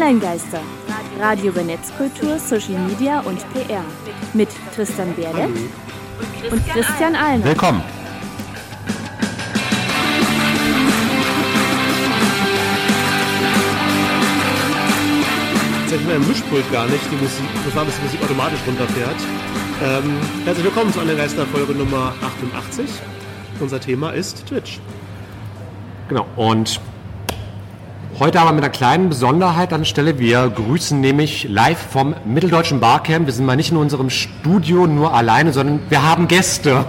Online-Geister. Radio über Netzkultur, Social Media und PR. Mit Tristan Berle und Christian Alner. Willkommen. Jetzt hätten wir im Mischpult gar nicht die Musik, bevor die Musik automatisch runterfährt. Ähm, herzlich willkommen zu einer Geisterfolge Nummer 88. Unser Thema ist Twitch. Genau, und heute aber mit einer kleinen Besonderheit an der Stelle. Wir grüßen nämlich live vom Mitteldeutschen Barcamp. Wir sind mal nicht in unserem Studio nur alleine, sondern wir haben Gäste.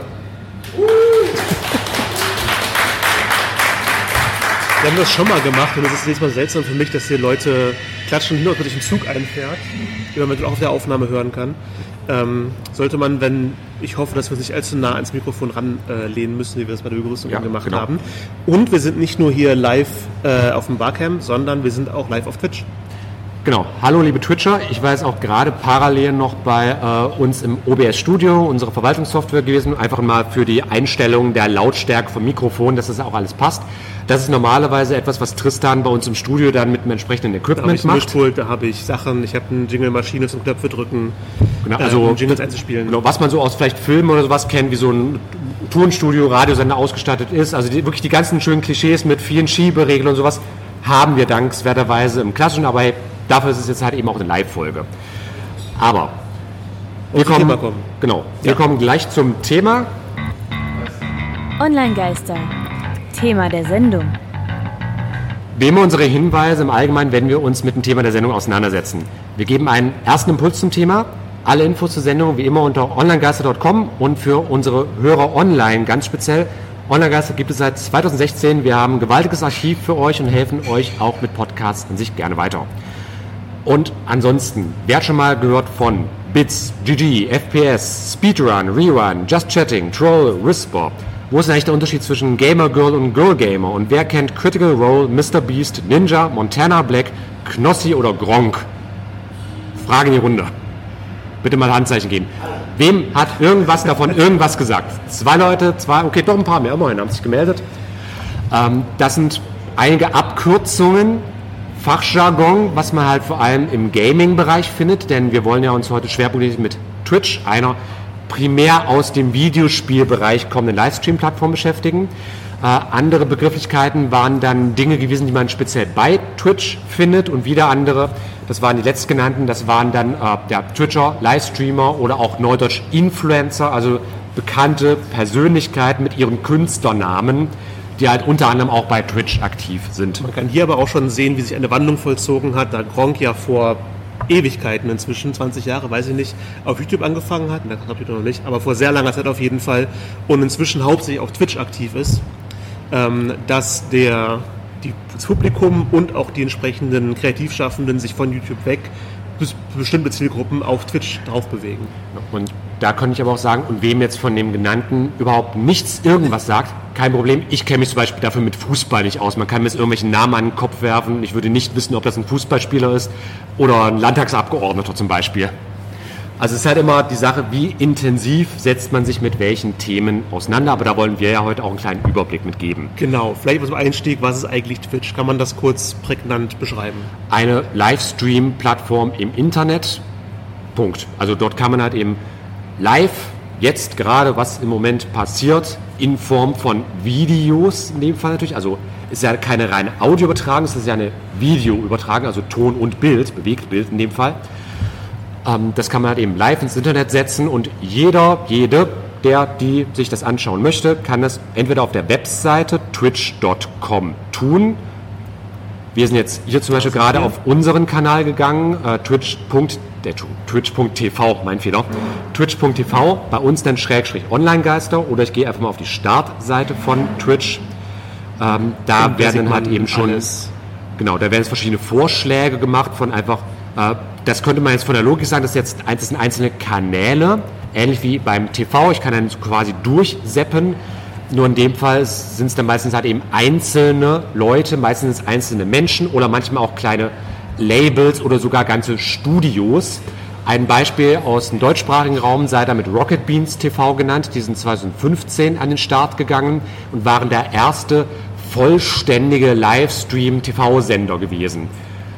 Wir haben das schon mal gemacht und es ist jedes Mal seltsam für mich, dass hier Leute klatschen, nur durch einen Zug einfährt, wie man auch auf der Aufnahme hören kann. Ähm, sollte man, wenn ich hoffe, dass wir uns nicht allzu nah ans Mikrofon ranlehnen äh, müssen, wie wir das bei der Begrüßung Ja, gemacht genau. haben. Und wir sind nicht nur hier live äh, auf dem Barcamp, sondern wir sind auch live auf Twitch. Genau, hallo liebe Twitcher. Ich war jetzt auch gerade parallel noch bei äh, uns im OBS Studio, unsere Verwaltungssoftware gewesen, einfach mal für die Einstellung der Lautstärke vom Mikrofon, dass das auch alles passt. Das ist normalerweise etwas, was Tristan bei uns im Studio dann mit dem entsprechenden Da habe Equipment ich macht. Mischpult, da habe ich Sachen, ich habe eine Jingle-Maschine zum Knöpfe drücken, Genau, äh, also- um Jingles einzuspielen. Genau, was man so aus vielleicht Filmen oder sowas kennt, wie so ein Tonstudio, Radiosender ausgestattet ist. Also die, wirklich die ganzen schönen Klischees mit vielen Schieberegeln und sowas haben wir dankenswerterweise im Klassischen, aber dafür ist es jetzt halt eben auch eine Live-Folge. Aber wir kommen, kommen. Genau, wir Ja. kommen gleich zum Thema. Online-Geister. Thema der Sendung. Wie immer unsere Hinweise im Allgemeinen, wenn wir uns mit dem Thema der Sendung auseinandersetzen. Wir geben einen ersten Impuls zum Thema. Alle Infos zur Sendung wie immer unter onlinegeister.com und für unsere Hörer online ganz speziell. Onlinegeister gibt es seit 2016. Wir haben ein gewaltiges Archiv für euch und helfen euch auch mit Podcasts an sich gerne weiter. Und ansonsten, wer hat schon mal gehört von Bits, GG, FPS, Speedrun, Rerun, Just Chatting, Troll, Whisper? Wo ist eigentlich der Unterschied zwischen Gamer Girl und Girl Gamer? Und wer kennt Critical Role, Mr. Beast, Ninja, Montana Black, Knossi oder Gronk? Frage in die Runde. Bitte mal Handzeichen geben. Wem hat irgendwas davon irgendwas gesagt? Zwei Leute, zwei, okay, doch ein paar mehr, immerhin haben sich gemeldet. Ähm, das sind einige Abkürzungen, Fachjargon, was man halt vor allem im Gaming-Bereich findet, denn wir wollen ja uns heute schwerpunktmäßig mit Twitch, einer primär aus dem Videospielbereich kommenden Livestream-Plattform beschäftigen. Äh, andere Begrifflichkeiten waren dann Dinge gewesen, die man speziell bei Twitch findet und wieder andere, das waren die letztgenannten, das waren dann äh, der Twitcher, Livestreamer oder auch neudeutsch Influencer, also bekannte Persönlichkeiten mit ihren Künstlernamen, die halt unter anderem auch bei Twitch aktiv sind. Man kann hier aber auch schon sehen, wie sich eine Wandlung vollzogen hat, da Gronk ja vor Ewigkeiten inzwischen, 20 Jahre, weiß ich nicht, auf YouTube angefangen hat, na, auf YouTube noch nicht, aber vor sehr langer Zeit auf jeden Fall und inzwischen hauptsächlich auf Twitch aktiv ist, ähm, dass der, die, das Publikum und auch die entsprechenden Kreativschaffenden sich von YouTube weg bis bestimmte Zielgruppen auf Twitch drauf bewegen. Und da könnte ich aber auch sagen, und wem jetzt von dem Genannten überhaupt nichts irgendwas sagt, kein Problem. Ich kenne mich zum Beispiel dafür mit Fußball nicht aus. Man kann mir jetzt irgendwelchen Namen an den Kopf werfen. Ich würde nicht wissen, ob das ein Fußballspieler ist oder ein Landtagsabgeordneter zum Beispiel. Also es ist halt immer die Sache, wie intensiv setzt man sich mit welchen Themen auseinander. Aber da wollen wir ja heute auch einen kleinen Überblick mitgeben. Genau, vielleicht zum Einstieg, was ist eigentlich Twitch? Kann man das kurz prägnant beschreiben? eine Livestream-Plattform im Internet. Punkt. Also dort kann man halt eben live, jetzt gerade, was im Moment passiert, in Form von Videos in dem Fall natürlich. Also ist ja keine reine Audioübertragung, es ist ja eine Videoübertragung, also Ton und Bild, Bewegtbild in dem Fall. Ähm, das kann man halt eben live ins Internet setzen und jeder, jede, der, die sich das anschauen möchte, kann das entweder auf der Webseite twitch.com tun wir sind jetzt hier zum Beispiel gerade auf unseren Kanal gegangen, äh, twitch. Der Twitch.tv, mein Fehler. Twitch.tv, bei uns dann Schrägstrich Online-Geister oder ich gehe einfach mal auf die Startseite von Twitch. Ähm, da Und werden dann halt eben schon, alles. genau, da werden jetzt verschiedene Vorschläge gemacht von einfach, äh, das könnte man jetzt von der Logik sagen, das, jetzt, das sind einzelne Kanäle, ähnlich wie beim TV, ich kann dann quasi durchseppen, nur in dem Fall sind es dann meistens halt eben einzelne Leute, meistens es einzelne Menschen oder manchmal auch kleine Labels oder sogar ganze Studios. Ein Beispiel aus dem deutschsprachigen Raum sei da mit Rocket Beans TV genannt. Die sind 2015 an den Start gegangen und waren der erste vollständige Livestream-TV-Sender gewesen.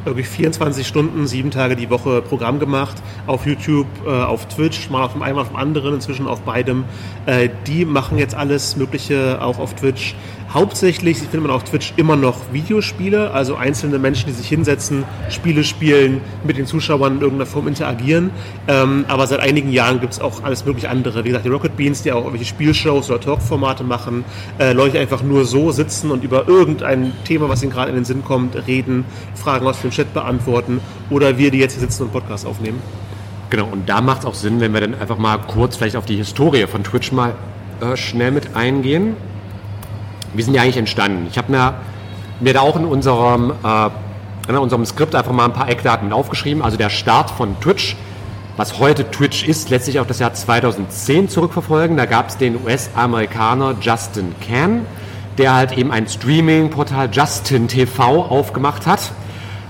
wirklich 24 Stunden, sieben Tage die Woche Programm gemacht, auf YouTube, äh, auf Twitch, mal auf dem einen, mal auf dem anderen, inzwischen auf beidem. Äh, die machen jetzt alles Mögliche auch auf Twitch. Hauptsächlich findet man auf Twitch immer noch Videospiele, also einzelne Menschen, die sich hinsetzen, Spiele spielen, mit den Zuschauern in irgendeiner Form interagieren. Ähm, aber seit einigen Jahren gibt es auch alles mögliche andere. Wie gesagt, die Rocket Beans, die auch irgendwelche Spielshows oder Talkformate machen. Äh, Leute einfach nur so sitzen und über irgendein Thema, was ihnen gerade in den Sinn kommt, reden, Fragen aus dem Chat beantworten oder wir, die jetzt hier sitzen und Podcast aufnehmen. Genau, und da macht es auch Sinn, wenn wir dann einfach mal kurz vielleicht auf die Historie von Twitch mal äh, schnell mit eingehen wie sind die eigentlich entstanden? Ich habe mir, mir da auch in unserem, äh, in unserem Skript einfach mal ein paar Eckdaten aufgeschrieben. Also der Start von Twitch, was heute Twitch ist, lässt sich auf das Jahr 2010 zurückverfolgen. Da gab es den US-Amerikaner Justin Can, der halt eben ein Streaming-Portal Justin TV aufgemacht hat.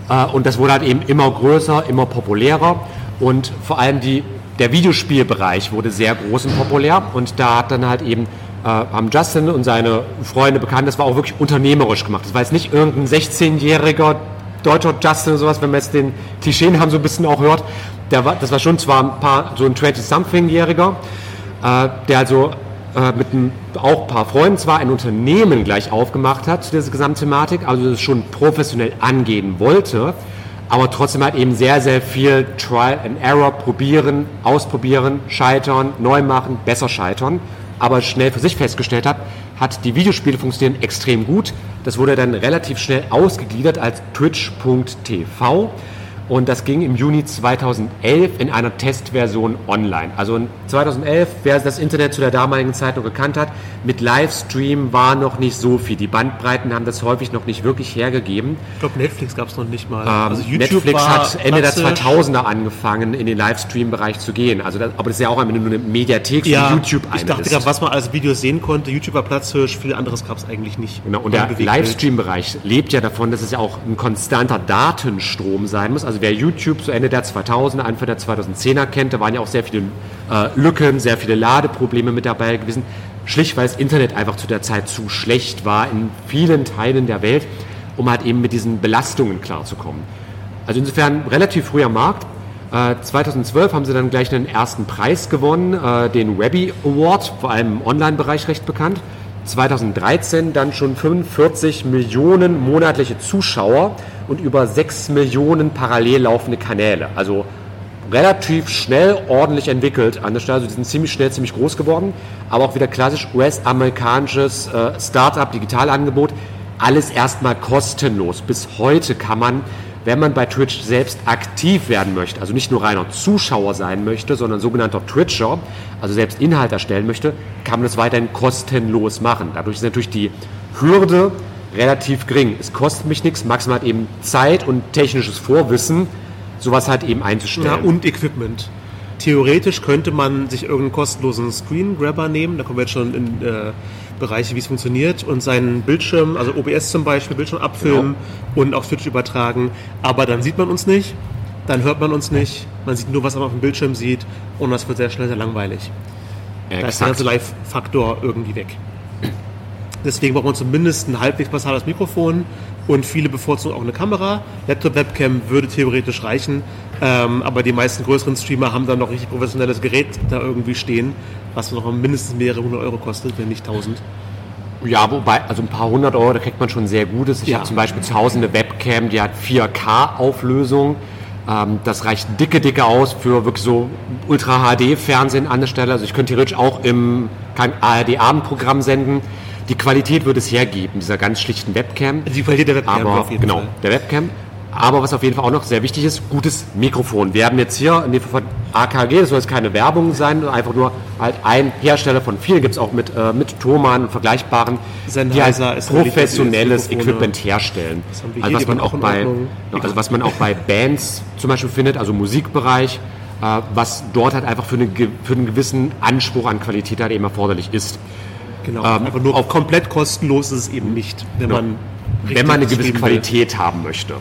Äh, und das wurde halt eben immer größer, immer populärer. Und vor allem die, der Videospielbereich wurde sehr groß und populär. Und da hat dann halt eben haben Justin und seine Freunde bekannt. Das war auch wirklich unternehmerisch gemacht. Das war jetzt nicht irgendein 16-jähriger deutscher Justin oder sowas, wenn man jetzt den Klischeen haben so ein bisschen auch hört. Der war, das war schon zwar ein paar, so ein 20-something-Jähriger, äh, der also äh, mit ein, auch ein paar Freunden zwar ein Unternehmen gleich aufgemacht hat zu dieser Gesamtthematik, also das schon professionell angehen wollte, aber trotzdem halt eben sehr, sehr viel Trial and Error probieren, ausprobieren, scheitern, neu machen, besser scheitern aber schnell für sich festgestellt hat, hat die Videospiele funktionieren extrem gut. Das wurde dann relativ schnell ausgegliedert als twitch.tv und das ging im Juni 2011 in einer Testversion online. Also in 2011, wer das Internet zu der damaligen Zeit noch gekannt hat, mit Livestream war noch nicht so viel. Die Bandbreiten haben das häufig noch nicht wirklich hergegeben. Ich glaube, Netflix gab es noch nicht mal. Ähm, also Netflix hat Ende der 2000er angefangen, in den Livestream-Bereich zu gehen. Also das, aber das ist ja auch einmal nur eine Mediathek ja, für YouTube Ich dachte gerade, was man als Videos sehen konnte, YouTube war Platzhirsch, viel anderes gab es eigentlich nicht. Genau, und der Livestream-Bereich lebt ja davon, dass es ja auch ein konstanter Datenstrom sein muss. Also wer YouTube zu Ende der 2000er, Anfang der 2010er kennt, da waren ja auch sehr viele äh, Lücken, sehr viele Ladeprobleme mit dabei gewesen. Schlicht, weil das Internet einfach zu der Zeit zu schlecht war in vielen Teilen der Welt, um halt eben mit diesen Belastungen klarzukommen. Also insofern relativ früher Markt. Äh, 2012 haben sie dann gleich einen ersten Preis gewonnen, äh, den Webby Award, vor allem im Online-Bereich recht bekannt. 2013 dann schon 45 Millionen monatliche Zuschauer und über 6 Millionen parallel laufende Kanäle. Also relativ schnell ordentlich entwickelt an der Stelle. Also die sind ziemlich schnell, ziemlich groß geworden. Aber auch wieder klassisch US-amerikanisches äh, Startup, Digitalangebot. Alles erstmal kostenlos. Bis heute kann man wenn man bei Twitch selbst aktiv werden möchte, also nicht nur reiner Zuschauer sein möchte, sondern sogenannter Twitcher, also selbst Inhalt erstellen möchte, kann man das weiterhin kostenlos machen. Dadurch ist natürlich die Hürde relativ gering. Es kostet mich nichts, maximal eben Zeit und technisches Vorwissen, sowas halt eben einzustellen. Ja, und Equipment. Theoretisch könnte man sich irgendeinen kostenlosen Screen Grabber nehmen, da kommen wir jetzt schon in äh, Bereiche, wie es funktioniert und seinen Bildschirm, also OBS zum Beispiel, Bildschirm abfilmen genau. und auf Twitch übertragen. Aber dann sieht man uns nicht, dann hört man uns nicht, man sieht nur, was man auf dem Bildschirm sieht und das wird sehr schnell sehr langweilig. Ja, da ist der ganze Live-Faktor irgendwie weg. Deswegen braucht man zumindest ein halbwegs basales Mikrofon und viele bevorzugen auch eine Kamera. Laptop-Webcam würde theoretisch reichen, ähm, aber die meisten größeren Streamer haben dann noch richtig professionelles Gerät da irgendwie stehen, was noch mindestens mehrere hundert Euro kostet, wenn nicht tausend. Ja, wobei, also ein paar hundert Euro, da kriegt man schon sehr Gutes. Ich ja. habe zum Beispiel zu Hause eine Webcam, die hat 4K-Auflösung. Ähm, das reicht dicke, dicke aus für wirklich so Ultra-HD-Fernsehen an der Stelle. Also ich könnte theoretisch auch im ARD-Abendprogramm senden. Die Qualität würde es hergeben, dieser ganz schlichten Webcam. Die Qualität der Webcam aber, auf jeden genau, Fall. der Webcam. Aber was auf jeden Fall auch noch sehr wichtig ist, gutes Mikrofon. Wir haben jetzt hier in dem Fall AKG, das soll jetzt keine Werbung sein, einfach nur halt ein Hersteller von vielen, gibt es auch mit, äh, mit Thomann und vergleichbaren, Sennheiser die halt professionelles Equipment herstellen. Also was, man auch bei, also was man auch bei Bands zum Beispiel findet, also Musikbereich, äh, was dort halt einfach für, eine, für einen gewissen Anspruch an Qualität halt eben erforderlich ist. Genau, ähm, aber nur auf komplett kostenlos ist es eben nicht, wenn genau. man wenn man eine gewisse Qualität will. haben möchte.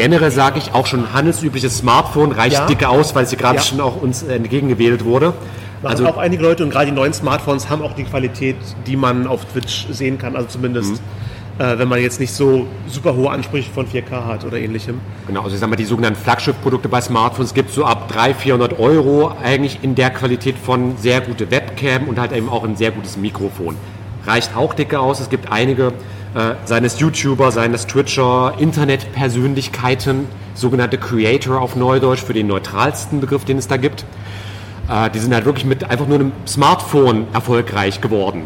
Generell sage ich auch schon handelsübliches Smartphone reicht ja. dicke aus, weil es hier gerade ja. schon auch uns entgegengewählt wurde. Also auch einige Leute und gerade die neuen Smartphones haben auch die Qualität, die man auf Twitch sehen kann. Also zumindest mhm. äh, wenn man jetzt nicht so super hohe Ansprüche von 4K hat oder ähnlichem. Genau, also ich sag mal, die sogenannten Flaggschiff-Produkte bei Smartphones gibt es so ab 300, 400 Euro eigentlich in der Qualität von sehr gute Webcam und halt eben auch ein sehr gutes Mikrofon. Reicht auch dicke aus. Es gibt einige, äh, seien es YouTuber, seien es Twitcher, Internetpersönlichkeiten, sogenannte Creator auf Neudeutsch für den neutralsten Begriff, den es da gibt. Äh, die sind halt wirklich mit einfach nur einem Smartphone erfolgreich geworden.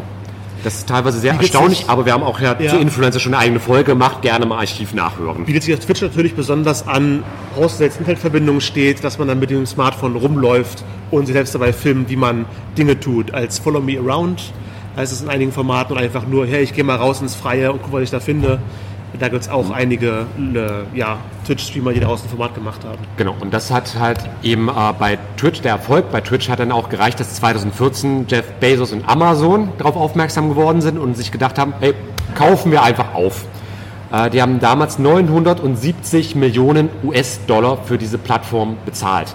Das ist teilweise sehr erstaunlich, sich- aber wir haben auch ja, Ja. zu Influencer schon eine eigene Folge gemacht. Gerne mal Archiv nachhören. Bietet sich auf Twitch natürlich besonders an, dass Internetverbindung steht, dass man dann mit dem Smartphone rumläuft und sich selbst dabei filmt, wie man Dinge tut. Als Follow Me Around heißt es in einigen Formaten und einfach nur, hey, ich gehe mal raus ins Freie und gucke, was ich da finde. Da gibt es auch einige äh, ja, Twitch-Streamer, die daraus ein Format gemacht haben. Genau, und das hat halt eben äh, bei Twitch, der Erfolg bei Twitch hat dann auch gereicht, dass 2014 Jeff Bezos und Amazon darauf aufmerksam geworden sind und sich gedacht haben, hey, kaufen wir einfach auf. Äh, die haben damals 970 Millionen US-Dollar für diese Plattform bezahlt.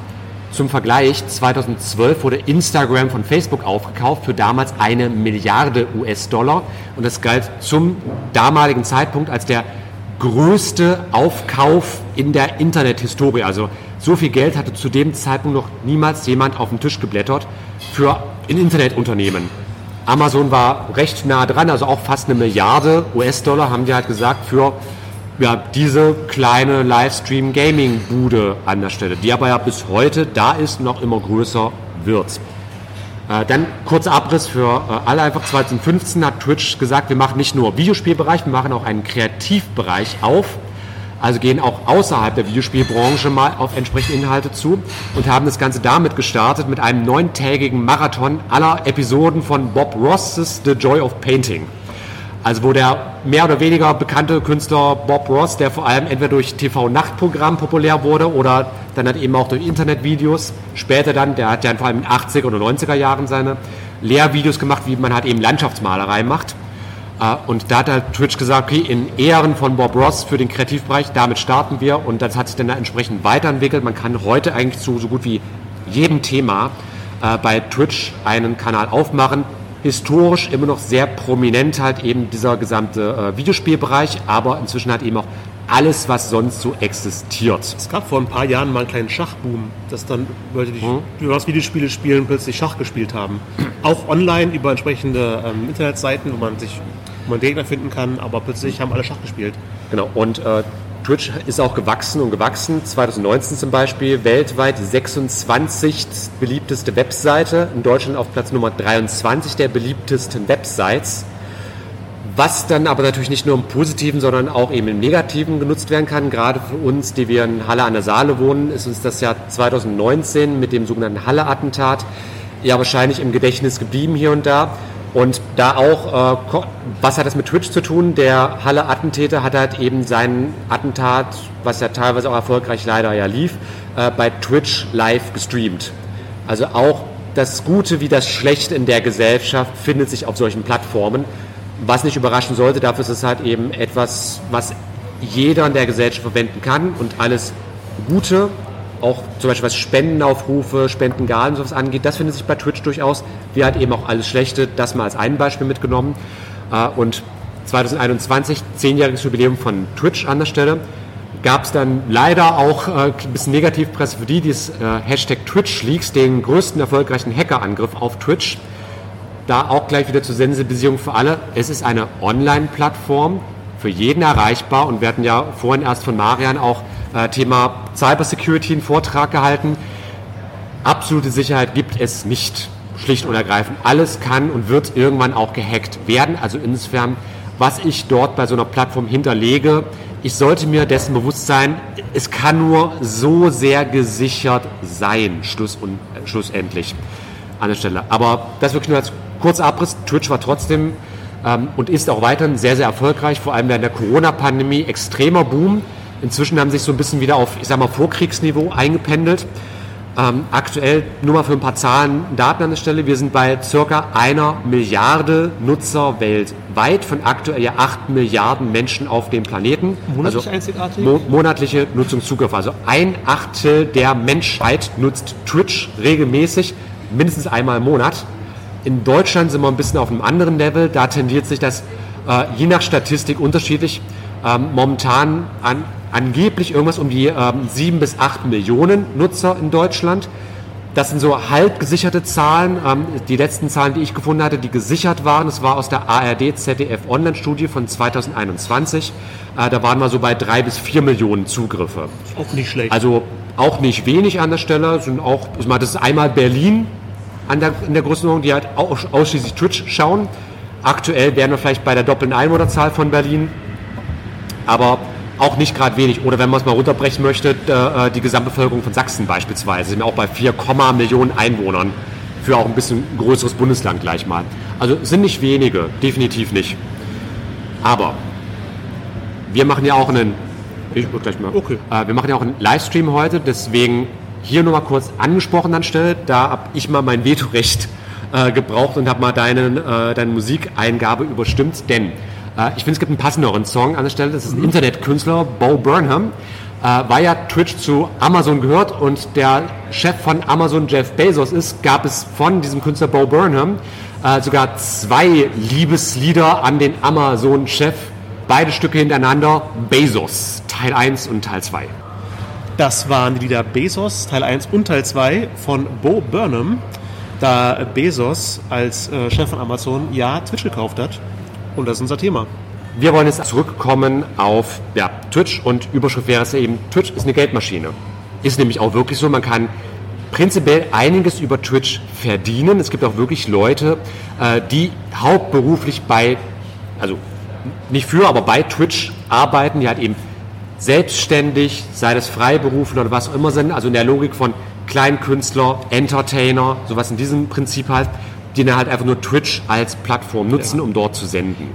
Zum Vergleich, 2012 wurde Instagram von Facebook aufgekauft für damals eine Milliarde US-Dollar und das galt zum damaligen Zeitpunkt als der größte Aufkauf in der Internethistorie. Also so viel Geld hatte zu dem Zeitpunkt noch niemals jemand auf den Tisch geblättert für ein Internetunternehmen. Amazon war recht nah dran, also auch fast eine Milliarde US-Dollar haben die halt gesagt für ja, diese kleine Livestream-Gaming-Bude an der Stelle, die aber ja bis heute da ist und noch immer größer wird. Äh, dann kurzer Abriss für äh, alle einfach. 2015 hat Twitch gesagt, wir machen nicht nur Videospielbereich, wir machen auch einen Kreativbereich auf. Also gehen auch außerhalb der Videospielbranche mal auf entsprechende Inhalte zu und haben das Ganze damit gestartet mit einem neuntägigen Marathon aller Episoden von Bob Ross's The Joy of Painting. Also wo der mehr oder weniger bekannte Künstler Bob Ross, der vor allem entweder durch TV-Nachtprogramm populär wurde oder dann halt eben auch durch Internetvideos, später dann, der hat ja vor allem in den 80er oder 90er Jahren seine Lehrvideos gemacht, wie man halt eben Landschaftsmalerei macht. Äh, Und da hat halt Twitch gesagt, okay, in Ehren von Bob Ross für den Kreativbereich, damit starten wir und das hat sich dann da entsprechend weiterentwickelt. Man kann heute eigentlich zu so gut wie jedem Thema äh, bei Twitch einen Kanal aufmachen. Historisch immer noch sehr prominent halt eben dieser gesamte äh, Videospielbereich, aber inzwischen halt eben auch alles, was sonst so existiert. Es gab vor ein paar Jahren mal einen kleinen Schachboom, dass dann Leute, die über das Videospiele spielen, plötzlich Schach gespielt haben. Auch online über entsprechende ähm, Internetseiten, wo man sich wo man Gegner finden kann, aber plötzlich haben alle Schach gespielt. Genau, und äh, Twitch ist auch gewachsen und gewachsen. 2019 zum Beispiel weltweit die 26. beliebteste Webseite, in Deutschland auf Platz Nummer 23 der beliebtesten Websites. Was dann aber natürlich nicht nur im Positiven, sondern auch eben im Negativen genutzt werden kann. Gerade für uns, die wir in Halle an der Saale wohnen, ist uns das Jahr 2019 mit dem sogenannten Halle-Attentat ja wahrscheinlich im Gedächtnis geblieben hier und da. Und da auch, äh, was hat das mit Twitch zu tun? Der Halle-Attentäter hat halt eben sein Attentat, was ja teilweise auch erfolgreich leider ja lief, äh, bei Twitch live gestreamt. Also auch das Gute wie das Schlechte in der Gesellschaft findet sich auf solchen Plattformen. Was nicht überraschen sollte, dafür ist es halt eben etwas, was jeder in der Gesellschaft verwenden kann und alles Gute, auch zum Beispiel was Spendenaufrufe, Spendengalen und sowas angeht, das findet sich bei Twitch durchaus, wie halt eben auch alles Schlechte, das mal als ein Beispiel mitgenommen. Äh, Und 2021, zehnjähriges Jubiläum von Twitch an der Stelle, gab es dann leider auch äh, ein bisschen Negativpresse für die, die es, äh, Hashtag TwitchLeaks, den größten erfolgreichen Hackerangriff auf Twitch. Da auch gleich wieder zur Sensibilisierung für alle. Es ist eine Online-Plattform, für jeden erreichbar und wir hatten ja vorhin erst von Marian auch Thema Cybersecurity einen Vortrag gehalten. Absolute Sicherheit gibt es nicht, schlicht und ergreifend. Alles kann und wird irgendwann auch gehackt werden. Also insofern, was ich dort bei so einer Plattform hinterlege, ich sollte mir dessen bewusst sein, es kann nur so sehr gesichert sein, Schluss und, äh, schlussendlich an der Stelle. Aber das wirklich nur als kurzer Abriss. Twitch war trotzdem ähm, und ist auch weiterhin sehr, sehr erfolgreich, vor allem während der Corona-Pandemie extremer Boom. Inzwischen haben sich so ein bisschen wieder auf, ich sag mal, Vorkriegsniveau eingependelt. Ähm, aktuell nur mal für ein paar Zahlen, Daten an der Stelle. Wir sind bei circa einer Milliarde Nutzer weltweit von aktuell ja 8 Milliarden Menschen auf dem Planeten. Monatlich einzigartig? Mo monatliche Nutzungszugriff. Also ein Achtel der Menschheit nutzt Twitch regelmäßig, mindestens einmal im Monat. In Deutschland sind wir ein bisschen auf einem anderen Level. Da tendiert sich das Äh, je nach Statistik unterschiedlich. Ähm, momentan an, angeblich irgendwas um die ähm, 7 bis 8 Millionen Nutzer in Deutschland. Das sind so halb gesicherte Zahlen. Ähm, die letzten Zahlen, die ich gefunden hatte, die gesichert waren, das war aus der ARD ZDF Online-Studie von 2021. Äh, da waren wir so bei drei bis vier Millionen Zugriffe. Auch nicht schlecht. Also auch nicht wenig an der Stelle. Sind auch, ich meine, das ist einmal Berlin an der, in der Größenordnung, die halt aus, ausschließlich Twitch schauen. Aktuell wären wir vielleicht bei der doppelten Einwohnerzahl von Berlin. Aber auch nicht gerade wenig. Oder wenn man es mal runterbrechen möchte, äh, die Gesamtbevölkerung von Sachsen beispielsweise sind wir auch bei 4, Millionen Einwohnern für auch ein bisschen größeres Bundesland gleich mal. Also sind nicht wenige, definitiv nicht. Aber wir machen ja auch einen, ich gleich mal, okay. äh, wir machen ja auch einen Livestream heute, deswegen hier nur mal kurz angesprochen anstelle, da habe ich mal mein Vetorecht äh, gebraucht und habe mal deinen, äh, deine Musikeingabe überstimmt, denn äh, ich finde, es gibt einen passenderen Song an der Stelle. Das ist ein mhm. Internetkünstler, Bo Burnham. Äh, weil ja Twitch zu Amazon gehört und der Chef von Amazon Jeff Bezos ist, gab es von diesem Künstler Bo Burnham äh, sogar zwei Liebeslieder an den Amazon-Chef. Beide Stücke hintereinander, Bezos, Teil 1 und Teil 2. Das waren die Lieder Bezos, Teil 1 und Teil 2 von Bo Burnham, da Bezos als äh, Chef von Amazon ja Twitch gekauft hat und das ist unser Thema. Wir wollen jetzt zurückkommen auf ja, Twitch und Überschrift wäre es ja eben, Twitch ist eine Geldmaschine. Ist nämlich auch wirklich so, man kann prinzipiell einiges über Twitch verdienen. Es gibt auch wirklich Leute, äh, die hauptberuflich bei, also nicht für, aber bei Twitch arbeiten, die halt eben selbstständig, sei das Freiberufler oder was auch immer sind, also in der Logik von Kleinkünstler, Entertainer, sowas in diesem Prinzip halt, die dann halt einfach nur Twitch als Plattform nutzen, ja. um dort zu senden.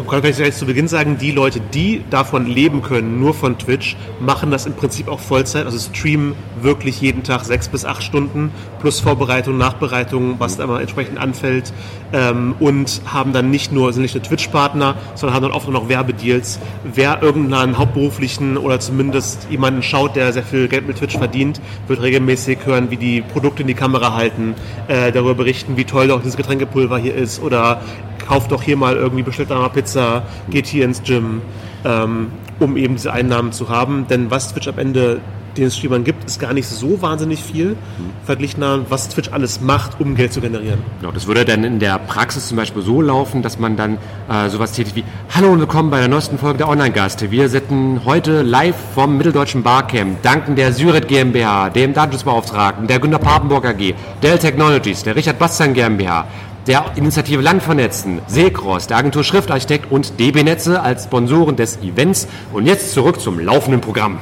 Man kann vielleicht gleich zu Beginn sagen, die Leute, die davon leben können, nur von Twitch, machen das im Prinzip auch Vollzeit, also streamen wirklich jeden Tag sechs bis acht Stunden plus Vorbereitung, Nachbereitung, was da immer entsprechend anfällt ähm, und haben dann nicht nur, sind nicht nur Twitch-Partner, sondern haben dann oft noch Werbedeals. Wer irgendeinen hauptberuflichen oder zumindest jemanden schaut, der sehr viel Geld mit Twitch verdient, wird regelmäßig hören, wie die Produkte in die Kamera halten, äh, darüber berichten, wie toll doch dieses Getränkepulver hier ist oder kauft doch hier mal irgendwie, bestellt da mal Pizza, geht hier ins Gym, ähm, um eben diese Einnahmen zu haben. Denn was Twitch am Ende den Streamern gibt, ist gar nicht so wahnsinnig viel, mhm. verglichen an, was Twitch alles macht, um Geld zu generieren. Genau, das würde dann in der Praxis zum Beispiel so laufen, dass man dann äh, sowas tätigt wie Hallo und willkommen bei der neuesten Folge der Online-Gaste. Wir sitzen heute live vom Mitteldeutschen Barcamp, danken der Syret GmbH, dem Datenschutzbeauftragten, der Günter Papenburg AG, Dell Technologies, der Richard Bastian GmbH, der Initiative Land vernetzen, Seekross, der Agentur Schriftarchitekt und DB Netze als Sponsoren des Events. Und jetzt zurück zum laufenden Programm.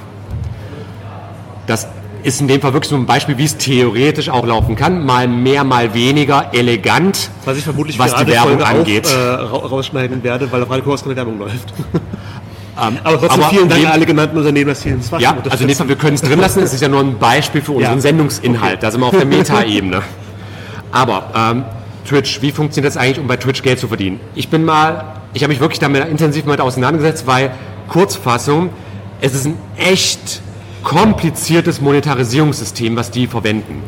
Das ist in dem Fall wirklich so ein Beispiel, wie es theoretisch auch laufen kann. Mal mehr, mal weniger elegant, was ich vermutlich was die Werbung angeht. Auch, äh, rausschneiden werde, weil auf Radio Kurs keine Werbung läuft. Ähm, aber trotzdem aber vielen Dank an alle genannten Unternehmen, dass sie ins Fach Ja, also in dem Fall, wir können es drin lassen. Es ist ja nur ein Beispiel für unseren ja. Sendungsinhalt. Okay. Da sind wir auf der Meta-Ebene. Aber ähm, Twitch, wie funktioniert das eigentlich, um bei Twitch Geld zu verdienen? Ich bin mal, ich habe mich wirklich damit intensiv mal auseinandergesetzt, weil Kurzfassung, es ist ein echt kompliziertes Monetarisierungssystem, was die verwenden.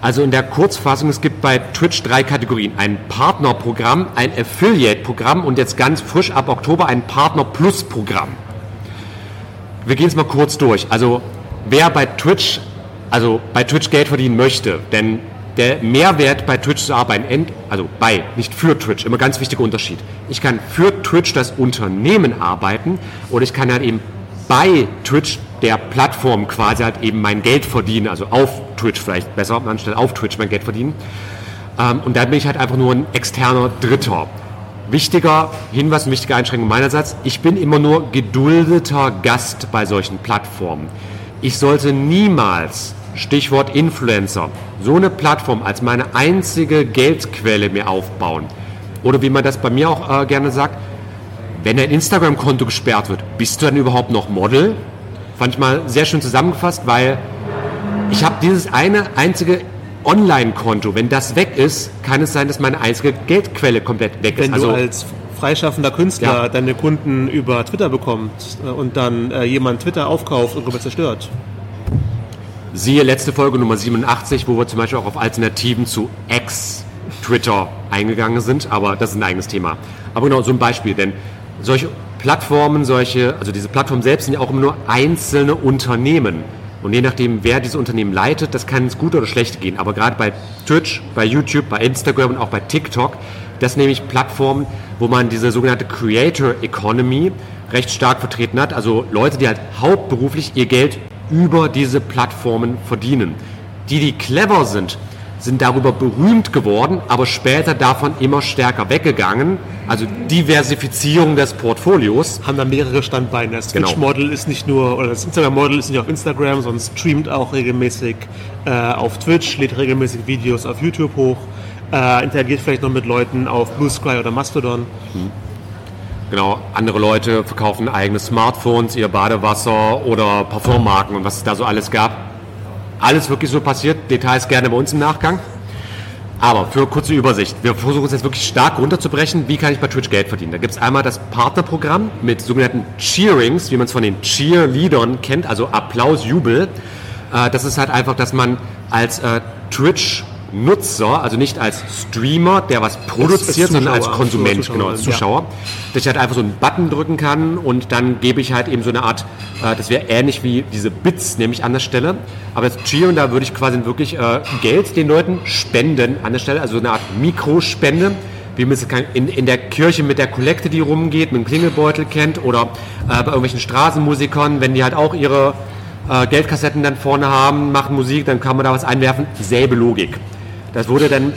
Also in der Kurzfassung, es gibt bei Twitch drei Kategorien. Ein Partnerprogramm, ein Affiliate-Programm und jetzt ganz frisch ab Oktober ein Partner-Plus-Programm. Wir gehen es mal kurz durch. Also wer bei Twitch, also bei Twitch Geld verdienen möchte, denn der Mehrwert bei Twitch zu arbeiten, also bei, nicht für Twitch, immer ganz wichtiger Unterschied. Ich kann für Twitch das Unternehmen arbeiten oder ich kann halt eben bei Twitch der Plattform quasi halt eben mein Geld verdienen, also auf Twitch vielleicht besser, anstelle auf Twitch mein Geld verdienen. Ähm, und da bin ich halt einfach nur ein externer Dritter. Wichtiger Hinweis und wichtige Einschränkung meinerseits, ich bin immer nur geduldeter Gast bei solchen Plattformen. Ich sollte niemals Stichwort Influencer, so eine Plattform als meine einzige Geldquelle mir aufbauen. Oder wie man das bei mir auch äh, gerne sagt, wenn ein Instagram-Konto gesperrt wird, bist du dann überhaupt noch Model? Fand ich mal sehr schön zusammengefasst, weil ich habe dieses eine einzige Online-Konto. Wenn das weg ist, kann es sein, dass meine einzige Geldquelle komplett weg ist. Wenn also, du als freischaffender Künstler ja. deine Kunden über Twitter bekommst äh, und dann äh, jemand Twitter aufkauft und darüber zerstört, Siehe letzte Folge Nummer 87, wo wir zum Beispiel auch auf Alternativen zu X Twitter eingegangen sind, aber das ist ein eigenes Thema. Aber genau, so ein Beispiel, denn solche Plattformen, solche, also diese Plattformen selbst sind ja auch immer nur einzelne Unternehmen. Und je nachdem, wer diese Unternehmen leitet, das kann ins Gute oder Schlechte gehen. Aber gerade bei Twitch, bei YouTube, bei Instagram und auch bei TikTok, das sind nämlich Plattformen, wo man diese sogenannte Creator Economy recht stark vertreten hat. Also Leute, die halt hauptberuflich ihr Geld über diese Plattformen verdienen. Die, die clever sind, sind darüber berühmt geworden, aber später davon immer stärker weggegangen. Also Diversifizierung des Portfolios. Haben da mehrere Standbeine. Das Genau. Twitch-Model ist nicht nur, oder das Instagram-Model ist nicht auf Instagram, sondern streamt auch regelmäßig äh, auf Twitch, lädt regelmäßig Videos auf YouTube hoch, äh, interagiert vielleicht noch mit Leuten auf Blue Sky oder Mastodon. Genau, andere Leute verkaufen eigene Smartphones, ihr Badewasser oder Parfummarken und was es da so alles gab. Alles wirklich so passiert. Details gerne bei uns im Nachgang. Aber für kurze Übersicht, wir versuchen es jetzt wirklich stark runterzubrechen. Wie kann ich bei Twitch Geld verdienen? Da gibt es einmal das Partnerprogramm mit sogenannten Cheerings, wie man es von den Cheerleadern kennt, also Applaus, Jubel. Äh, Das ist halt einfach, dass man als äh, Twitch-Nutzer, also nicht als Streamer, der was produziert, sondern als Konsument, Zuschauer, genau, als ja. Zuschauer, dass ich halt einfach so einen Button drücken kann und dann gebe ich halt eben so eine Art, äh, das wäre ähnlich wie diese Bits, nämlich an der Stelle. Aber das Cheeren, da würde ich quasi wirklich äh, Geld den Leuten spenden an der Stelle, also so eine Art Mikrospende. Wie man es in, in der Kirche mit der Kollekte, die rumgeht, mit dem Klingelbeutel kennt oder äh, bei irgendwelchen Straßenmusikern, wenn die halt auch ihre äh, Geldkassetten dann vorne haben, machen Musik, dann kann man da was einwerfen. Selbe Logik. Das wurde dann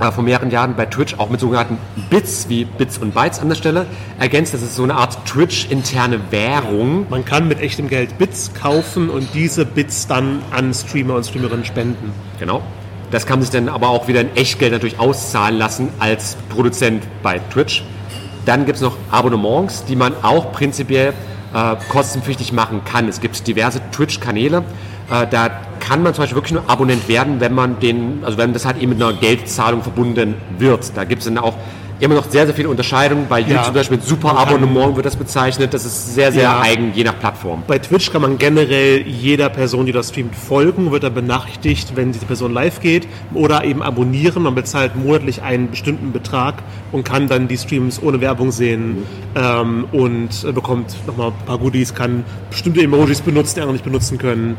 äh, vor mehreren Jahren bei Twitch auch mit sogenannten Bits, wie Bits und Bytes an der Stelle, ergänzt. Das ist so eine Art Twitch-interne Währung. Man kann mit echtem Geld Bits kaufen und diese Bits dann an Streamer und Streamerinnen spenden. Genau. Das kann sich dann aber auch wieder in Echtgeld natürlich auszahlen lassen als Produzent bei Twitch. Dann gibt es noch Abonnements, die man auch prinzipiell äh, kostenpflichtig machen kann. Es gibt diverse Twitch-Kanäle. Äh, da kann man zum Beispiel wirklich nur Abonnent werden, wenn man den, also wenn das halt eben mit einer Geldzahlung verbunden wird. Da gibt es dann auch immer noch sehr, sehr viele Unterscheidungen. Bei YouTube zum Beispiel mit Super-Abonnement wird das bezeichnet. Das ist sehr, sehr Ja. eigen, je nach Plattform. Bei Twitch kann man generell jeder Person, die das streamt, folgen, wird dann benachrichtigt, wenn diese Person live geht oder eben abonnieren. Man bezahlt monatlich einen bestimmten Betrag und kann dann die Streams ohne Werbung sehen ähm, und äh, bekommt nochmal ein paar Goodies, kann bestimmte Emojis benutzen, die andere nicht benutzen können.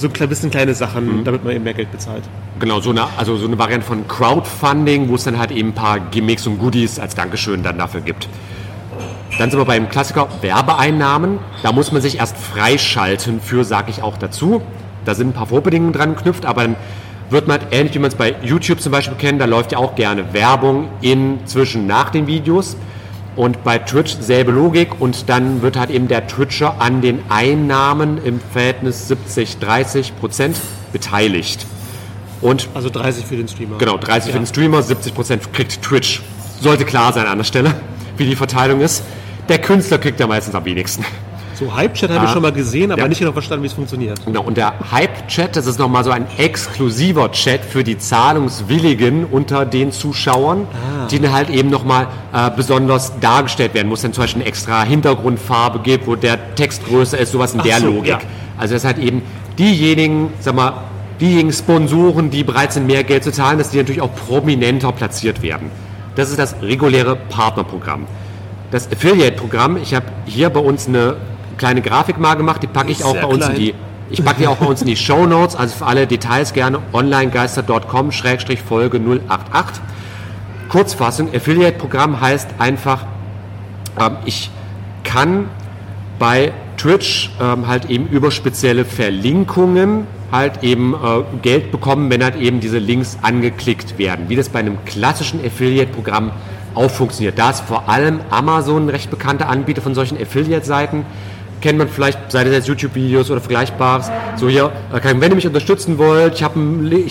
So ein bisschen kleine Sachen, damit man eben mehr Geld bezahlt. Genau, so eine, also so eine Variante von Crowdfunding, wo es dann halt eben ein paar Gimmicks und Goodies als Dankeschön dann dafür gibt. Dann sind wir beim Klassiker Werbeeinnahmen. Da muss man sich erst freischalten für, sage ich auch dazu. Da sind ein paar Vorbedingungen dran geknüpft, aber dann wird man, halt ähnlich wie man es bei YouTube zum Beispiel kennt, da läuft ja auch gerne Werbung inzwischen nach den Videos. Und bei Twitch selbe Logik und dann wird halt eben der Twitcher an den Einnahmen im Verhältnis 70-30 Prozent beteiligt. Und Also 30 für den Streamer. Genau, 30 Ja. für den Streamer, 70% kriegt Twitch. Sollte klar sein an der Stelle, wie die Verteilung ist. Der Künstler kriegt ja meistens am wenigsten. So Hype-Chat habe ich Ah. schon mal gesehen, aber Ja. nicht genau verstanden, wie es funktioniert. Genau, und der Hype-Chat, das ist nochmal so ein exklusiver Chat für die Zahlungswilligen unter den Zuschauern, die dann halt eben nochmal äh, besonders dargestellt werden muss. Dann zum Beispiel eine extra Hintergrundfarbe gibt, wo der Text größer ist, sowas in Ach der so, Logik. ja. Also das halt eben diejenigen, sag mal, diejenigen Sponsoren, die bereit sind, mehr Geld zu zahlen, dass die natürlich auch prominenter platziert werden. Das ist das reguläre Partnerprogramm. Das Affiliate-Programm, ich habe hier bei uns eine kleine Grafik mal gemacht, die packe ich auch bei uns in die ich packe die auch bei uns in die Show Notes, also für alle Details gerne onlinegeister.com-folge 088. Kurzfassung, Affiliate-Programm heißt einfach, ähm, ich kann bei Twitch ähm, halt eben über spezielle Verlinkungen halt eben äh, Geld bekommen, wenn halt eben diese Links angeklickt werden. Wie das bei einem klassischen Affiliate-Programm auch funktioniert. Da ist vor allem Amazon ein recht bekannter Anbieter von solchen Affiliate-Seiten. Kennt man vielleicht, sei das jetzt YouTube-Videos oder Vergleichbares. So hier, äh, wenn ihr mich unterstützen wollt, ich habe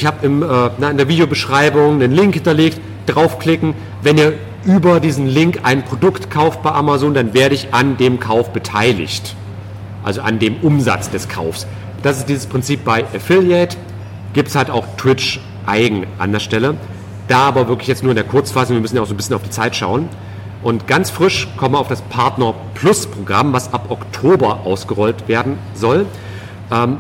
hab äh, in der Videobeschreibung einen Link hinterlegt, draufklicken. Wenn ihr über diesen Link ein Produkt kauft bei Amazon, dann werde ich an dem Kauf beteiligt. Also an dem Umsatz des Kaufs. Das ist dieses Prinzip bei Affiliate. Gibt es halt auch Twitch eigen an der Stelle. Da aber wirklich jetzt nur in der Kurzfassung, wir müssen ja auch so ein bisschen auf die Zeit schauen. Und ganz frisch kommen wir auf das Partner Plus Programm, was ab Oktober ausgerollt werden soll. Ähm,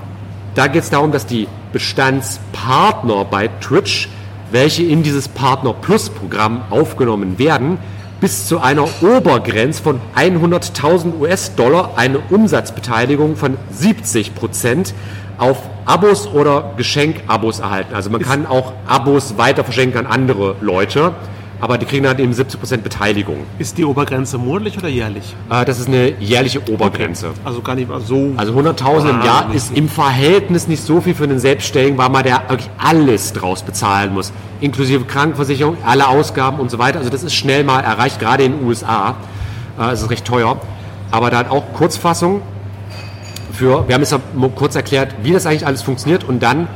da geht es darum, dass die Bestandspartner bei Twitch welche in dieses Partner Plus Programm aufgenommen werden, bis zu einer Obergrenze von 100.000 US-Dollar eine Umsatzbeteiligung von 70 Prozent auf Abos oder Geschenkabos erhalten. Also man kann auch Abos weiter verschenken an andere Leute, aber die kriegen dann eben 70 Prozent Beteiligung. Ist die Obergrenze monatlich oder jährlich? Äh, das ist eine jährliche Obergrenze. Also gar nicht so. Also 100.000 im Jahr ist im Verhältnis nicht so viel für einen Selbstständigen, weil man da wirklich alles draus bezahlen muss. Inklusive Krankenversicherung, alle Ausgaben und so weiter. Also das ist schnell mal erreicht, gerade in den USA. Äh, Es ist recht teuer. Aber dann auch Kurzfassung für, wir haben jetzt mal kurz erklärt, wie das eigentlich alles funktioniert und dann,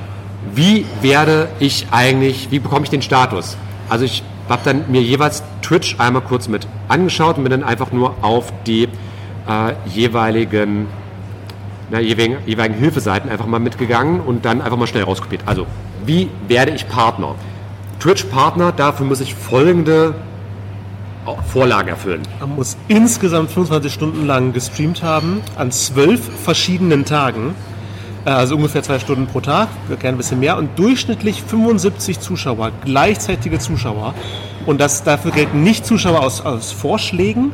wie werde ich eigentlich, wie bekomme ich den Status? Also ich habe dann mir jeweils Twitch einmal kurz mit angeschaut und bin dann einfach nur auf die äh, jeweiligen, na, jeweiligen, jeweiligen Hilfeseiten einfach mal mitgegangen und dann einfach mal schnell rauskopiert. Also, wie werde ich Partner? Twitch-Partner, dafür muss ich folgende Vorlagen erfüllen. Man muss insgesamt 25 Stunden lang gestreamt haben, an zwölf verschiedenen Tagen. Äh, Also ungefähr zwei Stunden pro Tag, gerne ein bisschen mehr. Und durchschnittlich 75 Zuschauer, gleichzeitige Zuschauer. Und das, dafür gelten nicht Zuschauer aus, aus Vorschlägen,